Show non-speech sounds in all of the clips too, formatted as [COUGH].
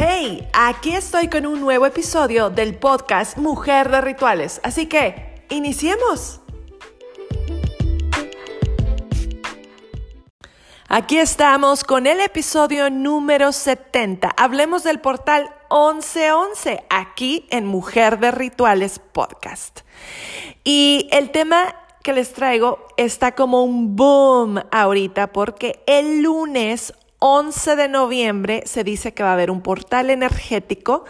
Hey, aquí estoy con un nuevo episodio del podcast Mujer de Rituales. Así que, iniciemos. Aquí estamos con el episodio número 70. Hablemos del portal 1111 aquí en Mujer de Rituales Podcast. Y el tema que les traigo está como un boom ahorita porque el lunes 11 de noviembre se dice que va a haber un portal energético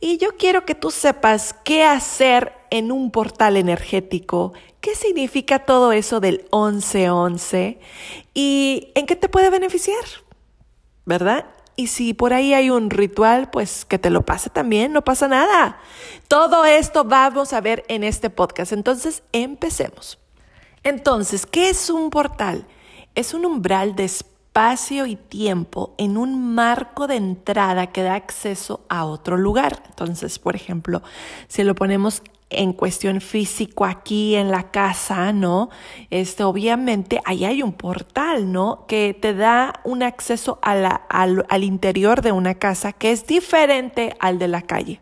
y yo quiero que tú sepas qué hacer en un portal energético, qué significa todo eso del 1111 y en qué te puede beneficiar, ¿verdad? Y si por ahí hay un ritual, pues que te lo pase también, no pasa nada. Todo esto vamos a ver en este podcast. Entonces, empecemos. Entonces, ¿qué es un portal? Es un umbral de espacio y tiempo en un marco de entrada que da acceso a otro lugar. Entonces, por ejemplo, si lo ponemos en cuestión físico aquí en la casa, ¿no? Este, obviamente ahí hay un portal, ¿no? Que te da un acceso al, al interior de una casa que es diferente al de la calle.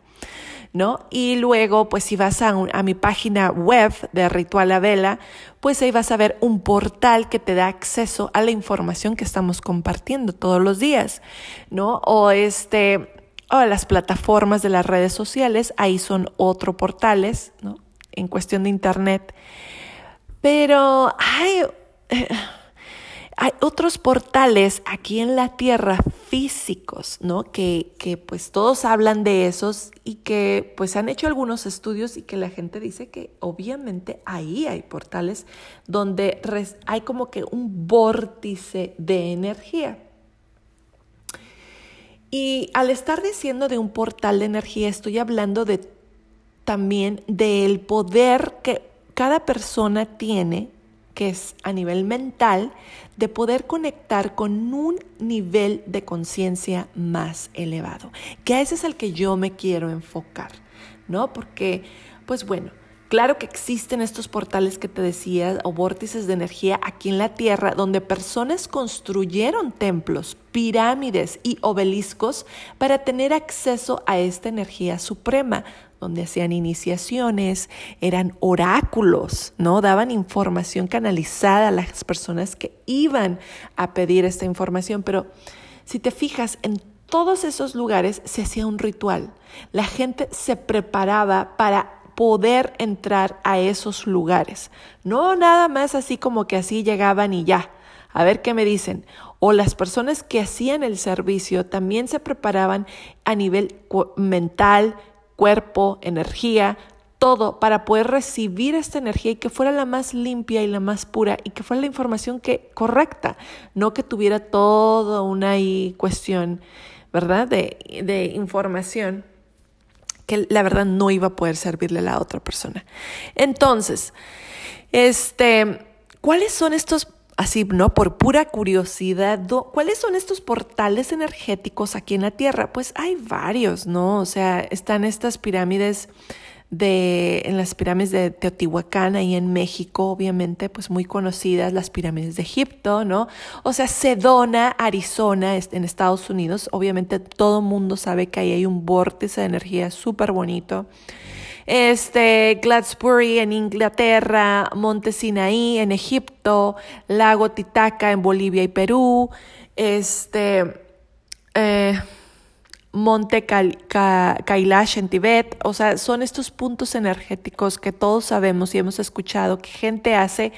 ¿No? Y luego, pues si vas a, a, mi página web de Ritual Vela, pues ahí vas a ver un portal que te da acceso a la información que estamos compartiendo todos los días, ¿no? O este, o las plataformas de las redes sociales, ahí son otros portales, ¿no? En cuestión de internet. Pero hay... Hay otros portales aquí en la Tierra físicos, ¿no? Que, que pues todos hablan de esos y que pues han hecho algunos estudios y que la gente dice que obviamente ahí hay portales donde hay como que un vórtice de energía. Y al estar diciendo de un portal de energía, estoy hablando de también del poder que cada persona tiene que es a nivel mental, de poder conectar con un nivel de conciencia más elevado, que a ese es el que yo me quiero enfocar, ¿no? Porque, pues bueno, Claro que existen estos portales que te decía o vórtices de energía aquí en la Tierra donde personas construyeron templos, pirámides y obeliscos para tener acceso a esta energía suprema, donde hacían iniciaciones, eran oráculos, ¿no? Daban información canalizada a las personas que iban a pedir esta información, pero si te fijas en todos esos lugares se hacía un ritual. La gente se preparaba para poder entrar a esos lugares. No nada más así como que así llegaban y ya. A ver qué me dicen. O las personas que hacían el servicio también se preparaban a nivel mental, cuerpo, energía, todo para poder recibir esta energía y que fuera la más limpia y la más pura y que fuera la información que correcta, no que tuviera toda una cuestión, ¿verdad? De, de información que la verdad no iba a poder servirle a la otra persona. Entonces, este, ¿cuáles son estos, así, no, por pura curiosidad, cuáles son estos portales energéticos aquí en la Tierra? Pues hay varios, ¿no? O sea, están estas pirámides de, en las pirámides de Teotihuacán, ahí en México, obviamente, pues muy conocidas, las pirámides de Egipto, ¿no? O sea, Sedona, Arizona, en Estados Unidos, obviamente todo mundo sabe que ahí hay un vórtice de energía súper bonito. Este, Gladsbury en Inglaterra, Monte Sinaí en Egipto, Lago Titicaca en Bolivia y Perú, este, eh, Monte Kailash en Tibet, o sea, son estos puntos energéticos que todos sabemos y hemos escuchado que gente hace,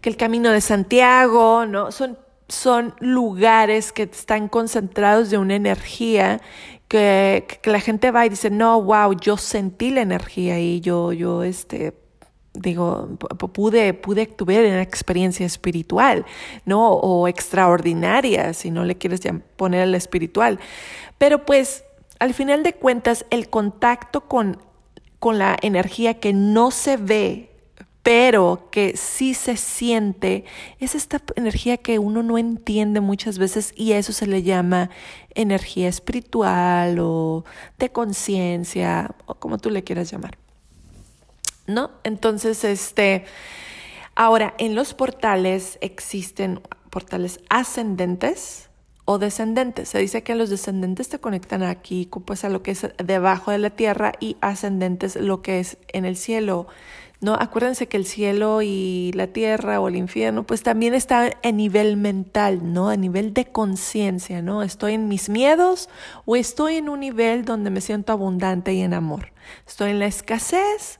que el camino de Santiago, ¿no? Son, son lugares que están concentrados de una energía que, que, la gente va y dice, no, wow, yo sentí la energía y yo, yo, este, digo, pude, pude tuve una experiencia espiritual, ¿no? O extraordinaria, si no le quieres poner el espiritual. Pero pues, al final de cuentas, el contacto con, con la energía que no se ve, pero que sí se siente, es esta energía que uno no entiende muchas veces y a eso se le llama energía espiritual o de conciencia, o como tú le quieras llamar. ¿no? Entonces, este, ahora, en los portales existen portales ascendentes o descendentes. Se dice que los descendentes te conectan aquí, pues a lo que es debajo de la tierra y ascendentes lo que es en el cielo. ¿No? Acuérdense que el cielo y la tierra o el infierno, pues también está a nivel mental, ¿no? A nivel de conciencia, ¿no? Estoy en mis miedos o estoy en un nivel donde me siento abundante y en amor. Estoy en la escasez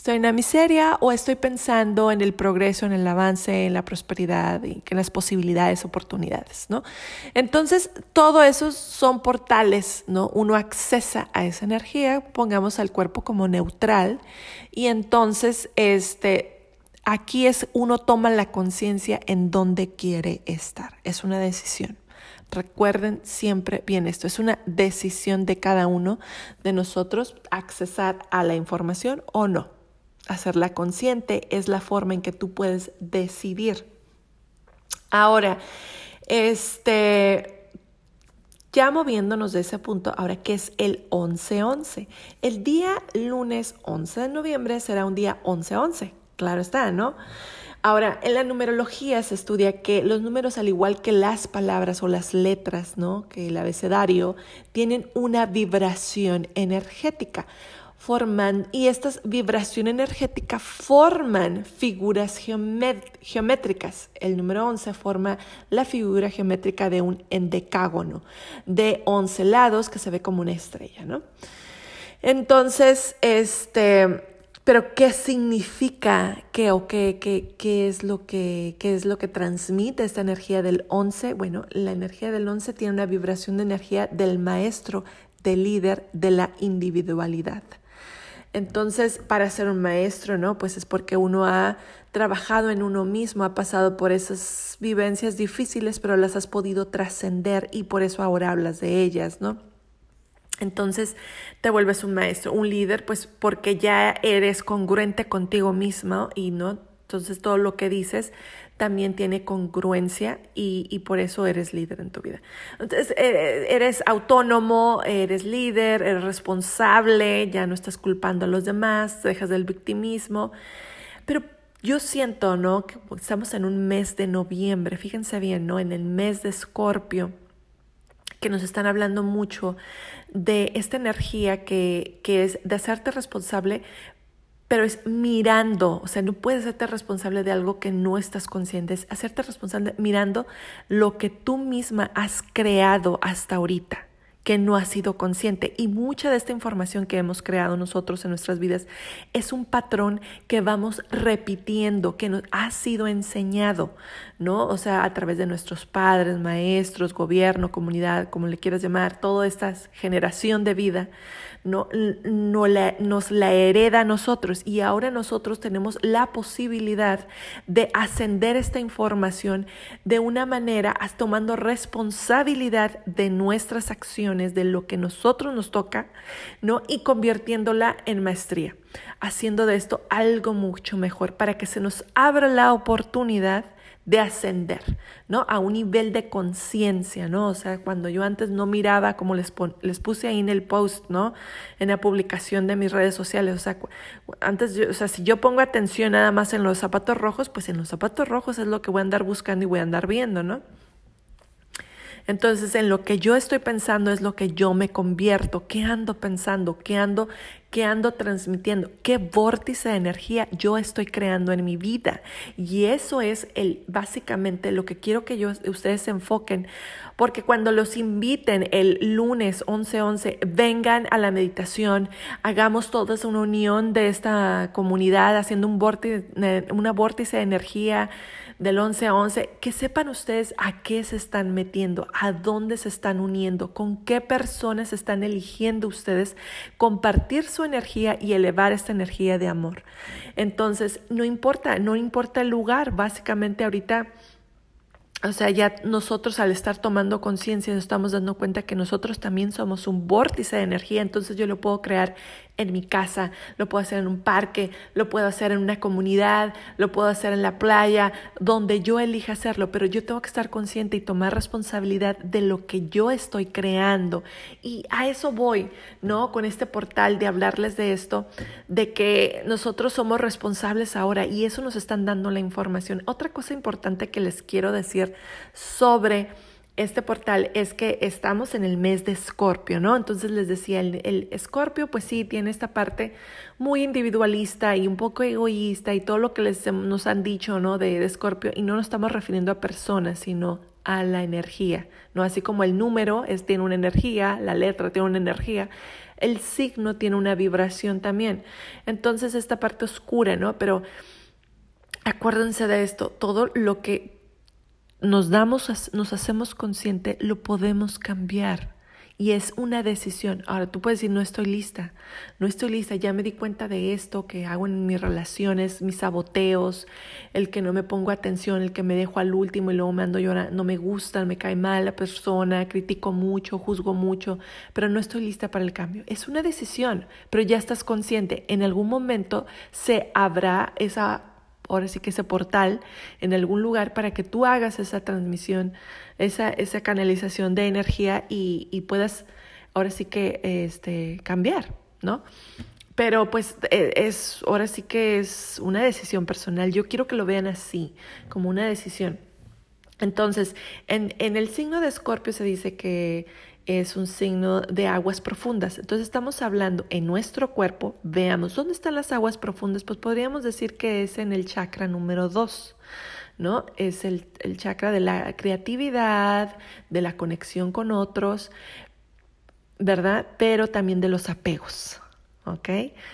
estoy en la miseria o estoy pensando en el progreso, en el avance, en la prosperidad en las posibilidades, oportunidades, ¿no? Entonces, todo eso son portales, ¿no? Uno accesa a esa energía, pongamos al cuerpo como neutral y entonces, este, aquí es uno toma la conciencia en dónde quiere estar. Es una decisión. Recuerden siempre bien esto, es una decisión de cada uno de nosotros accesar a la información o no hacerla consciente es la forma en que tú puedes decidir. Ahora, este, ya moviéndonos de ese punto, ahora, ¿qué es el 11-11? El día lunes 11 de noviembre será un día 11-11, claro está, ¿no? Ahora, en la numerología se estudia que los números, al igual que las palabras o las letras, ¿no? Que el abecedario, tienen una vibración energética forman, y estas vibración energética forman figuras geométricas. El número 11 forma la figura geométrica de un endecágono de 11 lados que se ve como una estrella, ¿no? Entonces, este, pero ¿qué significa qué o qué, qué, qué, es lo que, qué es lo que transmite esta energía del 11? Bueno, la energía del 11 tiene una vibración de energía del maestro, del líder, de la individualidad. Entonces, para ser un maestro, ¿no? Pues es porque uno ha trabajado en uno mismo, ha pasado por esas vivencias difíciles, pero las has podido trascender y por eso ahora hablas de ellas, ¿no? Entonces te vuelves un maestro, un líder, pues porque ya eres congruente contigo mismo y no, entonces todo lo que dices también tiene congruencia y, por eso eres líder en tu vida. Entonces, eh, eres autónomo, eres líder, eres responsable, ya no estás culpando a los demás, dejas del victimismo. Pero yo siento, ¿no? Que estamos en un mes de noviembre, fíjense bien, ¿no? En el mes de Escorpio que nos están hablando mucho de esta energía que, que es de hacerte responsable pero es mirando, o sea, no puedes hacerte responsable de algo que no estás consciente, es hacerte responsable mirando lo que tú misma has creado hasta ahorita que no ha sido consciente. Y mucha de esta información que hemos creado nosotros en nuestras vidas es un patrón que vamos repitiendo, que nos ha sido enseñado, ¿no? O sea, a través de nuestros padres, maestros, gobierno, comunidad, como le quieras llamar, toda esta generación de vida, no, no la, nos la hereda a nosotros. Y ahora nosotros tenemos la posibilidad de ascender esta información de una manera, tomando responsabilidad de nuestras acciones de lo que nosotros nos toca, ¿no? Y convirtiéndola en maestría, haciendo de esto algo mucho mejor para que se nos abra la oportunidad de ascender, ¿no? A un nivel de conciencia, ¿no? O sea, cuando yo antes no miraba, como les, puse ahí en el post, ¿no? En la publicación de mis redes sociales, o sea, antes, yo, o sea, si yo pongo atención nada más en los zapatos rojos, pues en los zapatos rojos es lo que voy a andar buscando y voy a andar viendo, ¿no? Entonces, en lo que yo estoy pensando es lo que yo me convierto. ¿Qué ando pensando? ¿Qué ando, qué ando transmitiendo? ¿Qué vórtice de energía yo estoy creando en mi vida? Y eso es el, básicamente lo que quiero que yo, ustedes se enfoquen. Porque cuando los inviten el lunes 11-11, vengan a la meditación, hagamos todos una unión de esta comunidad, haciendo un vórtice, una vórtice de energía del 11 a 11, que sepan ustedes a qué se están metiendo, a dónde se están uniendo, con qué personas están eligiendo ustedes compartir su energía y elevar esta energía de amor. Entonces, no importa, no importa el lugar, básicamente ahorita o sea, ya nosotros al estar tomando conciencia nos estamos dando cuenta que nosotros también somos un vórtice de energía, entonces yo lo puedo crear en mi casa, lo puedo hacer en un parque, lo puedo hacer en una comunidad, lo puedo hacer en la playa, donde yo elija hacerlo, pero yo tengo que estar consciente y tomar responsabilidad de lo que yo estoy creando. Y a eso voy, ¿no? Con este portal de hablarles de esto, de que nosotros somos responsables ahora y eso nos están dando la información. Otra cosa importante que les quiero decir sobre este portal es que estamos en el mes de Escorpio, ¿no? Entonces les decía, el Escorpio pues sí tiene esta parte muy individualista y un poco egoísta y todo lo que les, nos han dicho, ¿no? De Escorpio y no nos estamos refiriendo a personas, sino a la energía, ¿no? Así como el número es, tiene una energía, la letra tiene una energía, el signo tiene una vibración también. Entonces esta parte oscura, ¿no? Pero acuérdense de esto, todo lo que nos damos, nos hacemos consciente, lo podemos cambiar. Y es una decisión. Ahora tú puedes decir, no estoy lista, no estoy lista, ya me di cuenta de esto que hago en mis relaciones, mis saboteos, el que no me pongo atención, el que me dejo al último y luego me ando llorando, no me gusta, me cae mal la persona, critico mucho, juzgo mucho, pero no estoy lista para el cambio. Es una decisión, pero ya estás consciente. En algún momento se habrá esa ahora sí que ese portal en algún lugar para que tú hagas esa transmisión, esa, esa canalización de energía y, y puedas ahora sí que este, cambiar, ¿no? Pero pues e, es, ahora sí que es una decisión personal. Yo quiero que lo vean así, como una decisión. Entonces, en, en el signo de Escorpio se dice que es un signo de aguas profundas. Entonces estamos hablando en nuestro cuerpo, veamos, ¿dónde están las aguas profundas? Pues podríamos decir que es en el chakra número 2. ¿no? Es el, el, chakra de la creatividad, de la conexión con otros, ¿verdad? Pero también de los apegos, ¿ok?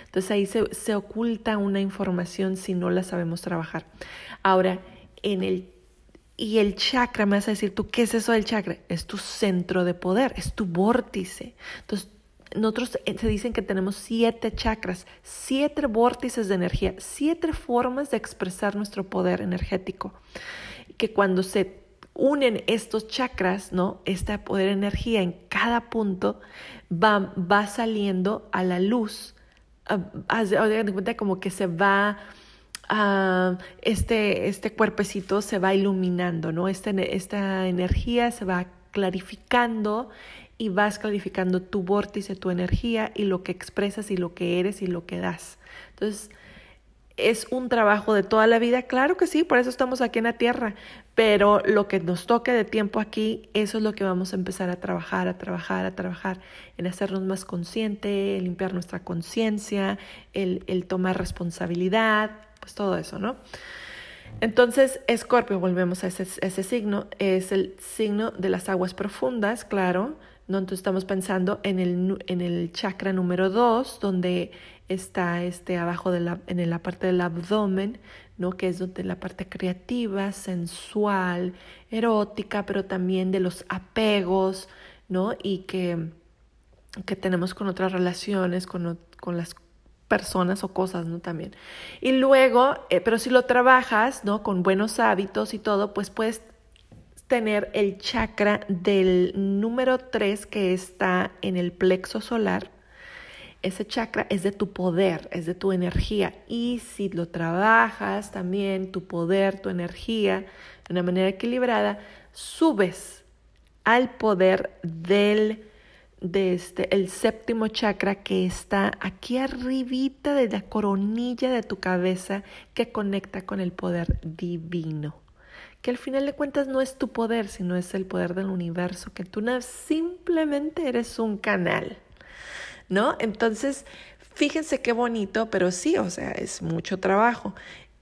Entonces ahí se, se oculta una información si no la sabemos trabajar. Ahora, en el y el chakra, me vas decir tú, ¿qué es eso del chakra? Es tu centro de poder, es tu vórtice. Entonces, nosotros eh, se dicen que tenemos siete chakras, siete vórtices de energía, siete formas de expresar nuestro poder energético. Que cuando se unen estos chakras, ¿no? Esta poder energía en cada punto va, va saliendo a la luz. Haz de cuenta como que se va Ah, este, este cuerpecito se va iluminando, ¿no? Esta, esta energía se va clarificando y vas clarificando tu vórtice, tu energía y lo que expresas y lo que eres y lo que das. Entonces, es un trabajo de toda la vida, claro que sí, por eso estamos aquí en la tierra, pero lo que nos toque de tiempo aquí, eso es lo que vamos a empezar a trabajar, a trabajar, a trabajar, en hacernos más consciente, limpiar nuestra conciencia, el, el tomar responsabilidad, pues todo eso, ¿no? Entonces, Escorpio, volvemos a ese, ese, signo, es el signo de las aguas profundas, claro, ¿no? Entonces estamos pensando en el, en el chakra número 2, donde está este abajo de la, en la parte del abdomen, ¿no? Que es donde la parte creativa, sensual, erótica, pero también de los apegos, ¿no? Y que, que tenemos con otras relaciones, con, con las personas o cosas, ¿no? También. Y luego, eh, pero si lo trabajas, ¿no? Con buenos hábitos y todo, pues puedes tener el chakra del número 3 que está en el plexo solar. Ese chakra es de tu poder, es de tu energía. Y si lo trabajas también, tu poder, tu energía, de una manera equilibrada, subes al poder del de este, el séptimo chakra que está aquí arribita de la coronilla de tu cabeza que conecta con el poder divino. Que al final de cuentas no es tu poder, sino es el poder del universo, que tú simplemente eres un canal, ¿no? Entonces, fíjense qué bonito, pero sí, o sea, es mucho trabajo.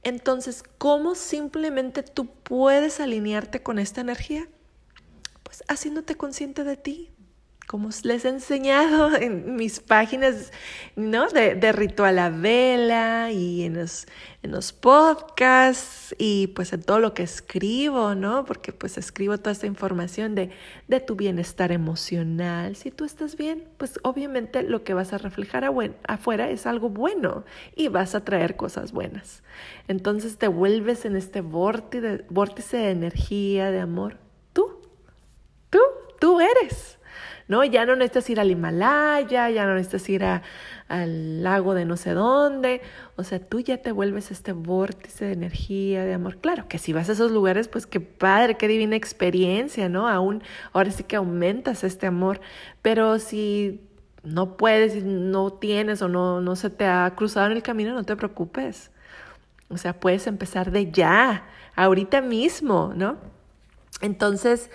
Entonces, ¿cómo simplemente tú puedes alinearte con esta energía? Pues haciéndote consciente de ti, como les he enseñado [LAUGHS] en mis páginas, ¿no? De, de ritual a vela y en los, en los podcasts y pues en todo lo que escribo, ¿no? Porque pues escribo toda esta información de, de tu bienestar emocional. Si tú estás bien, pues obviamente lo que vas a reflejar afuera es algo bueno y vas a traer cosas buenas. Entonces te vuelves en este vórtice, vórtice de energía, de amor. Tú, tú, tú eres. ¿No? Ya no necesitas ir al Himalaya, ya no necesitas ir al lago de no sé dónde, o sea, tú ya te vuelves este vórtice de energía, de amor. Claro que si vas a esos lugares, pues qué padre, qué divina experiencia, ¿no? Aún, ahora sí que aumentas este amor, pero si no puedes, no tienes o no, no se te ha cruzado en el camino, no te preocupes. O sea, puedes empezar de ya, ahorita mismo, ¿no? Entonces,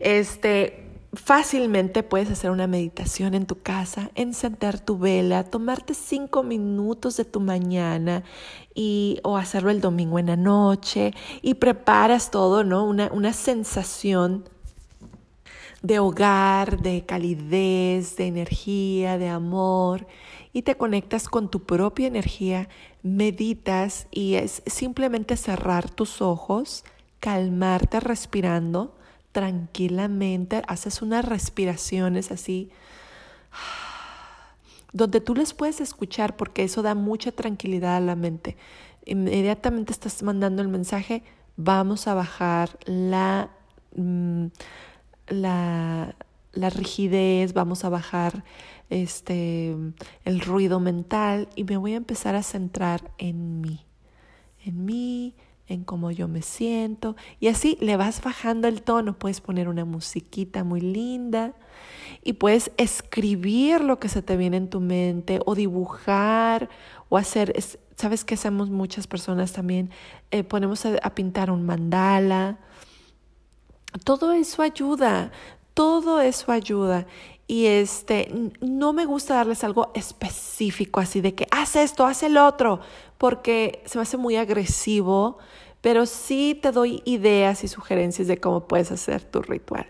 Este, fácilmente puedes hacer una meditación en tu casa, encender tu vela, tomarte cinco minutos de tu mañana y, o hacerlo el domingo en la noche y preparas todo, ¿no? Una, una sensación de hogar, de calidez, de energía, de amor y te conectas con tu propia energía, meditas y es simplemente cerrar tus ojos, calmarte respirando tranquilamente, haces unas respiraciones así, donde tú les puedes escuchar porque eso da mucha tranquilidad a la mente. Inmediatamente estás mandando el mensaje, vamos a bajar la, mm, la, la rigidez, vamos a bajar este, el ruido mental y me voy a empezar a centrar en mí, en mí, en cómo yo me siento. Y así le vas bajando el tono. Puedes poner una musiquita muy linda y puedes escribir lo que se te viene en tu mente o dibujar o hacer, ¿sabes qué hacemos muchas personas también? Eh, ponemos a, a pintar un mandala. Todo eso ayuda, todo eso ayuda. Y este, no me gusta darles algo específico, así de que haz esto, haz el otro, porque se me hace muy agresivo, pero sí te doy ideas y sugerencias de cómo puedes hacer tu ritual.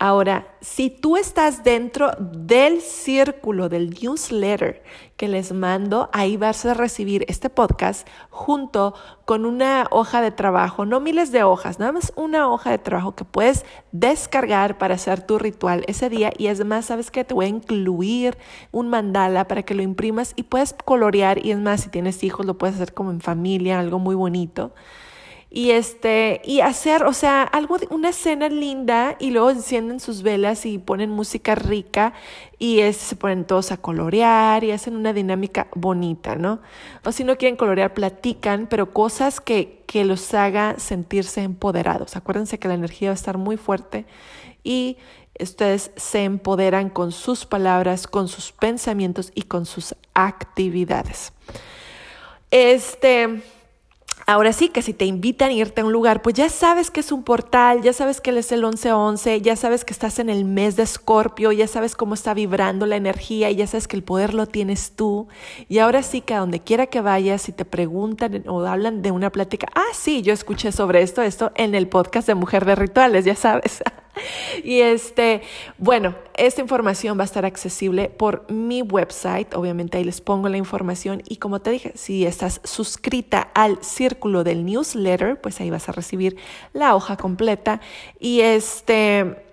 Ahora, si tú estás dentro del círculo del newsletter que les mando, ahí vas a recibir este podcast junto con una hoja de trabajo, no miles de hojas, nada más una hoja de trabajo que puedes descargar para hacer tu ritual ese día. Y es más, sabes que te voy a incluir un mandala para que lo imprimas y puedes colorear. Y es más, si tienes hijos, lo puedes hacer como en familia, algo muy bonito y este y hacer, o sea, algo de una escena linda y luego encienden sus velas y ponen música rica y se ponen todos a colorear y hacen una dinámica bonita, ¿no? O si no quieren colorear, platican, pero cosas que, que los haga sentirse empoderados. Acuérdense que la energía va a estar muy fuerte y ustedes se empoderan con sus palabras, con sus pensamientos y con sus actividades. Este Ahora sí que si te invitan a irte a un lugar, pues ya sabes que es un portal, ya sabes que es el 1111, ya sabes que estás en el mes de Escorpio, ya sabes cómo está vibrando la energía y ya sabes que el poder lo tienes tú. Y ahora sí que a donde quiera que vayas, si te preguntan o hablan de una plática, ah, sí, yo escuché sobre esto, esto en el podcast de Mujer de Rituales, ya sabes. [LAUGHS] [LAUGHS] y este, bueno, esta información va a estar accesible por mi website. Obviamente ahí les pongo la información. Y como te dije, si estás suscrita al círculo del newsletter, pues ahí vas a recibir la hoja completa. Y este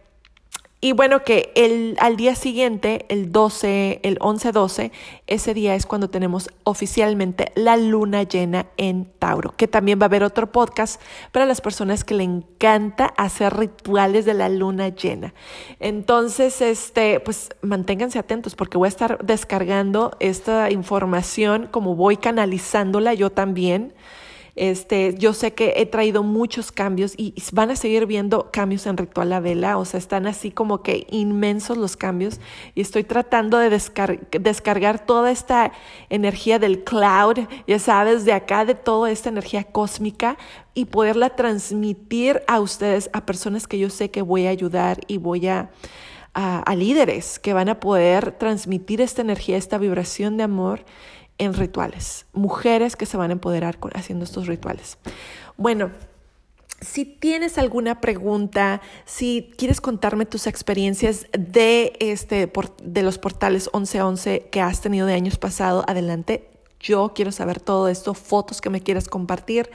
y bueno, que el, al día siguiente, el 12, el 11-12, ese día es cuando tenemos oficialmente la luna llena en Tauro, que también va a haber otro podcast para las personas que le encanta hacer rituales de la luna llena. Entonces, este, pues manténganse atentos porque voy a estar descargando esta información como voy canalizándola yo también este, yo sé que he traído muchos cambios y van a seguir viendo cambios en Ritual La Vela, o sea, están así como que inmensos los cambios y estoy tratando de descargar toda esta energía del cloud, ya sabes, de acá, de toda esta energía cósmica y poderla transmitir a ustedes, a personas que yo sé que voy a ayudar y voy a a, líderes que van a poder transmitir esta energía, esta vibración de amor en rituales, mujeres que se van a empoderar haciendo estos rituales. Bueno, si tienes alguna pregunta, si quieres contarme tus experiencias de, este, de los portales 1111 que has tenido de años pasados, adelante. Yo quiero saber todo esto, fotos que me quieras compartir.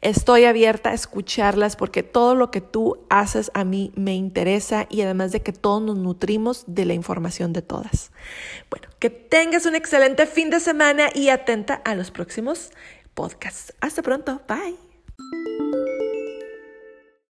Estoy abierta a escucharlas porque todo lo que tú haces a mí me interesa y además de que todos nos nutrimos de la información de todas. Bueno, que tengas un excelente fin de semana y atenta a los próximos podcasts. Hasta pronto. Bye.